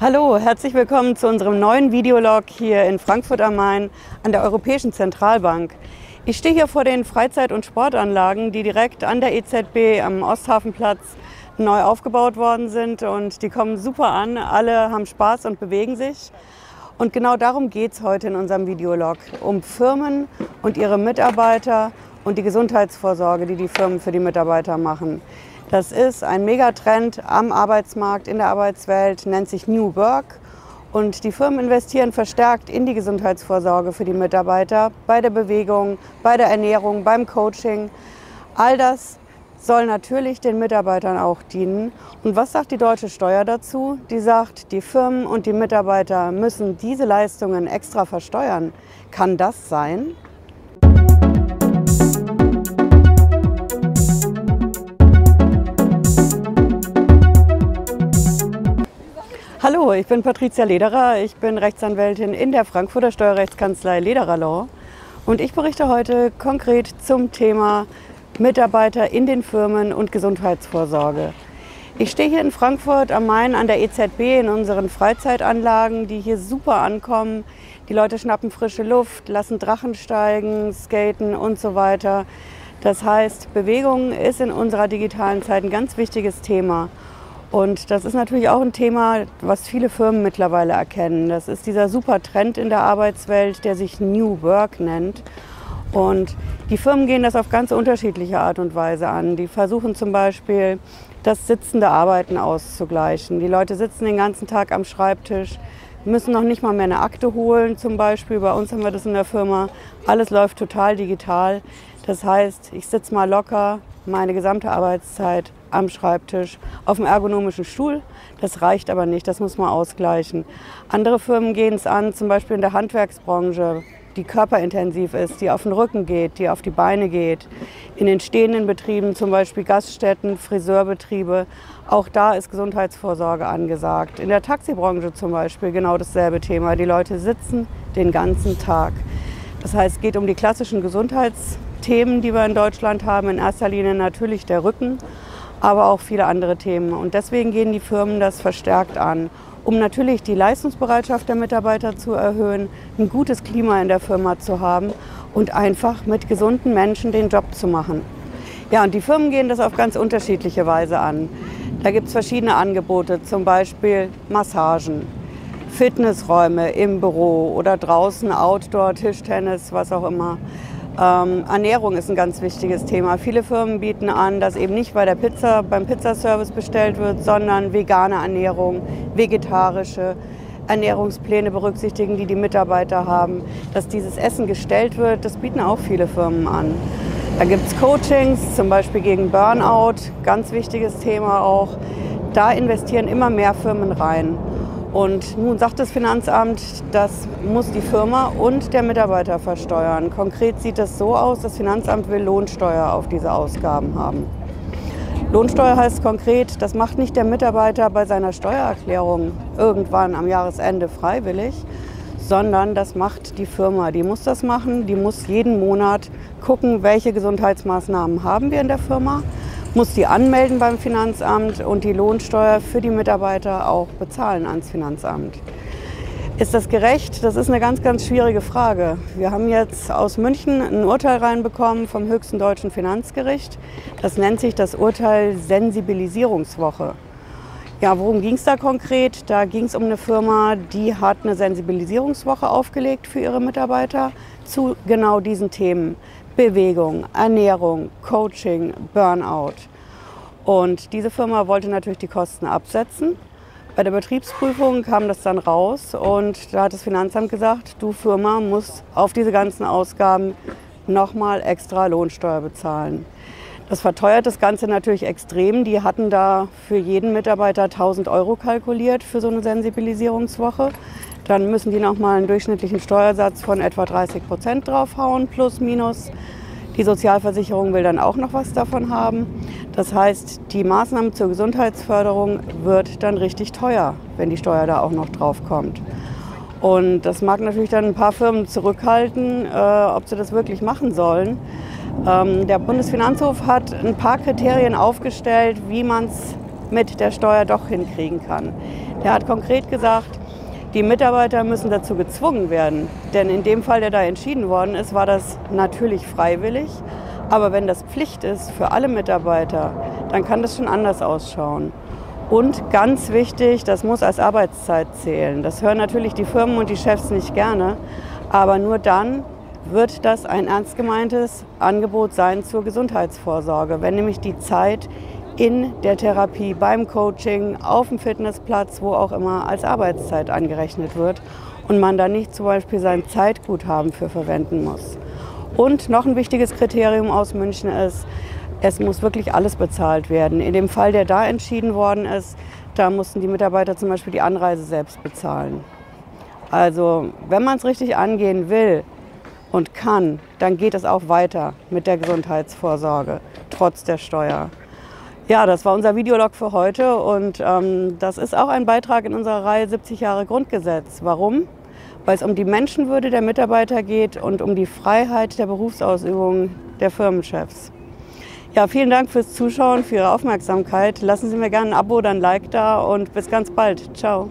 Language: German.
Hallo, herzlich willkommen zu unserem neuen Videolog hier in Frankfurt am Main an der Europäischen Zentralbank. Ich stehe hier vor den Freizeit- und Sportanlagen, die direkt an der EZB am Osthafenplatz neu aufgebaut worden sind und die kommen super an. Alle haben Spaß und bewegen sich. Und genau darum geht es heute in unserem Videolog, um Firmen und ihre Mitarbeiter und die Gesundheitsvorsorge, die die Firmen für die Mitarbeiter machen. Das ist ein Megatrend am Arbeitsmarkt, in der Arbeitswelt, nennt sich New Work. Und die Firmen investieren verstärkt in die Gesundheitsvorsorge für die Mitarbeiter, bei der Bewegung, bei der Ernährung, beim Coaching. All das soll natürlich den Mitarbeitern auch dienen. Und was sagt die deutsche Steuer dazu? Die sagt, die Firmen und die Mitarbeiter müssen diese Leistungen extra versteuern. Kann das sein? Hallo, ich bin Patricia Lederer. Ich bin Rechtsanwältin in der Frankfurter Steuerrechtskanzlei Lederer Law. Und ich berichte heute konkret zum Thema Mitarbeiter in den Firmen und Gesundheitsvorsorge. Ich stehe hier in Frankfurt am Main an der EZB in unseren Freizeitanlagen, die hier super ankommen. Die Leute schnappen frische Luft, lassen Drachen steigen, skaten und so weiter. Das heißt, Bewegung ist in unserer digitalen Zeit ein ganz wichtiges Thema. Und das ist natürlich auch ein Thema, was viele Firmen mittlerweile erkennen. Das ist dieser super Trend in der Arbeitswelt, der sich New Work nennt. Und die Firmen gehen das auf ganz unterschiedliche Art und Weise an. Die versuchen zum Beispiel, das sitzende Arbeiten auszugleichen. Die Leute sitzen den ganzen Tag am Schreibtisch, müssen noch nicht mal mehr eine Akte holen zum Beispiel. Bei uns haben wir das in der Firma. Alles läuft total digital. Das heißt, ich sitze mal locker meine gesamte Arbeitszeit am Schreibtisch, auf dem ergonomischen Stuhl. Das reicht aber nicht, das muss man ausgleichen. Andere Firmen gehen es an, zum Beispiel in der Handwerksbranche, die körperintensiv ist, die auf den Rücken geht, die auf die Beine geht. In den stehenden Betrieben, zum Beispiel Gaststätten, Friseurbetriebe, auch da ist Gesundheitsvorsorge angesagt. In der Taxibranche zum Beispiel genau dasselbe Thema. Die Leute sitzen den ganzen Tag. Das heißt, es geht um die klassischen Gesundheitsthemen, die wir in Deutschland haben. In erster Linie natürlich der Rücken, aber auch viele andere Themen. Und deswegen gehen die Firmen das verstärkt an, um natürlich die Leistungsbereitschaft der Mitarbeiter zu erhöhen, ein gutes Klima in der Firma zu haben und einfach mit gesunden Menschen den Job zu machen. Ja, und die Firmen gehen das auf ganz unterschiedliche Weise an. Da gibt es verschiedene Angebote, zum Beispiel Massagen, Fitnessräume im Büro oder draußen Outdoor, Tischtennis, was auch immer. Ähm, Ernährung ist ein ganz wichtiges Thema. Viele Firmen bieten an, dass eben nicht bei der Pizza, beim Pizzaservice bestellt wird, sondern vegane Ernährung, vegetarische Ernährungspläne berücksichtigen, die die Mitarbeiter haben. Dass dieses Essen gestellt wird, das bieten auch viele Firmen an. Da gibt es Coachings, zum Beispiel gegen Burnout, ganz wichtiges Thema auch. Da investieren immer mehr Firmen rein. Und nun sagt das Finanzamt, das muss die Firma und der Mitarbeiter versteuern. Konkret sieht das so aus, das Finanzamt will Lohnsteuer auf diese Ausgaben haben. Lohnsteuer heißt konkret, das macht nicht der Mitarbeiter bei seiner Steuererklärung irgendwann am Jahresende freiwillig, sondern das macht die Firma. Die muss das machen, die muss jeden Monat gucken, welche Gesundheitsmaßnahmen haben wir in der Firma muss die anmelden beim Finanzamt und die Lohnsteuer für die Mitarbeiter auch bezahlen ans Finanzamt. Ist das gerecht? Das ist eine ganz, ganz schwierige Frage. Wir haben jetzt aus München ein Urteil reinbekommen vom höchsten deutschen Finanzgericht. Das nennt sich das Urteil Sensibilisierungswoche. Ja, worum ging es da konkret? Da ging es um eine Firma, die hat eine Sensibilisierungswoche aufgelegt für ihre Mitarbeiter zu genau diesen Themen. Bewegung, Ernährung, Coaching, Burnout. Und diese Firma wollte natürlich die Kosten absetzen. Bei der Betriebsprüfung kam das dann raus und da hat das Finanzamt gesagt, du Firma musst auf diese ganzen Ausgaben nochmal extra Lohnsteuer bezahlen. Das verteuert das Ganze natürlich extrem. Die hatten da für jeden Mitarbeiter 1000 Euro kalkuliert für so eine Sensibilisierungswoche. Dann müssen die nochmal einen durchschnittlichen Steuersatz von etwa 30 Prozent draufhauen, plus minus. Die Sozialversicherung will dann auch noch was davon haben. Das heißt, die Maßnahme zur Gesundheitsförderung wird dann richtig teuer, wenn die Steuer da auch noch draufkommt. Und das mag natürlich dann ein paar Firmen zurückhalten, äh, ob sie das wirklich machen sollen. Ähm, der Bundesfinanzhof hat ein paar Kriterien aufgestellt, wie man es mit der Steuer doch hinkriegen kann. Der hat konkret gesagt, die Mitarbeiter müssen dazu gezwungen werden. Denn in dem Fall, der da entschieden worden ist, war das natürlich freiwillig. Aber wenn das Pflicht ist für alle Mitarbeiter, dann kann das schon anders ausschauen. Und ganz wichtig, das muss als Arbeitszeit zählen. Das hören natürlich die Firmen und die Chefs nicht gerne. Aber nur dann wird das ein ernst gemeintes Angebot sein zur Gesundheitsvorsorge, wenn nämlich die Zeit in der Therapie, beim Coaching, auf dem Fitnessplatz, wo auch immer, als Arbeitszeit angerechnet wird und man da nicht zum Beispiel sein Zeitguthaben für verwenden muss. Und noch ein wichtiges Kriterium aus München ist, es muss wirklich alles bezahlt werden. In dem Fall, der da entschieden worden ist, da mussten die Mitarbeiter zum Beispiel die Anreise selbst bezahlen. Also wenn man es richtig angehen will und kann, dann geht es auch weiter mit der Gesundheitsvorsorge, trotz der Steuer. Ja, das war unser Videolog für heute und ähm, das ist auch ein Beitrag in unserer Reihe 70 Jahre Grundgesetz. Warum? Weil es um die Menschenwürde der Mitarbeiter geht und um die Freiheit der Berufsausübung der Firmenchefs. Ja, vielen Dank fürs Zuschauen, für Ihre Aufmerksamkeit. Lassen Sie mir gerne ein Abo oder ein Like da und bis ganz bald. Ciao.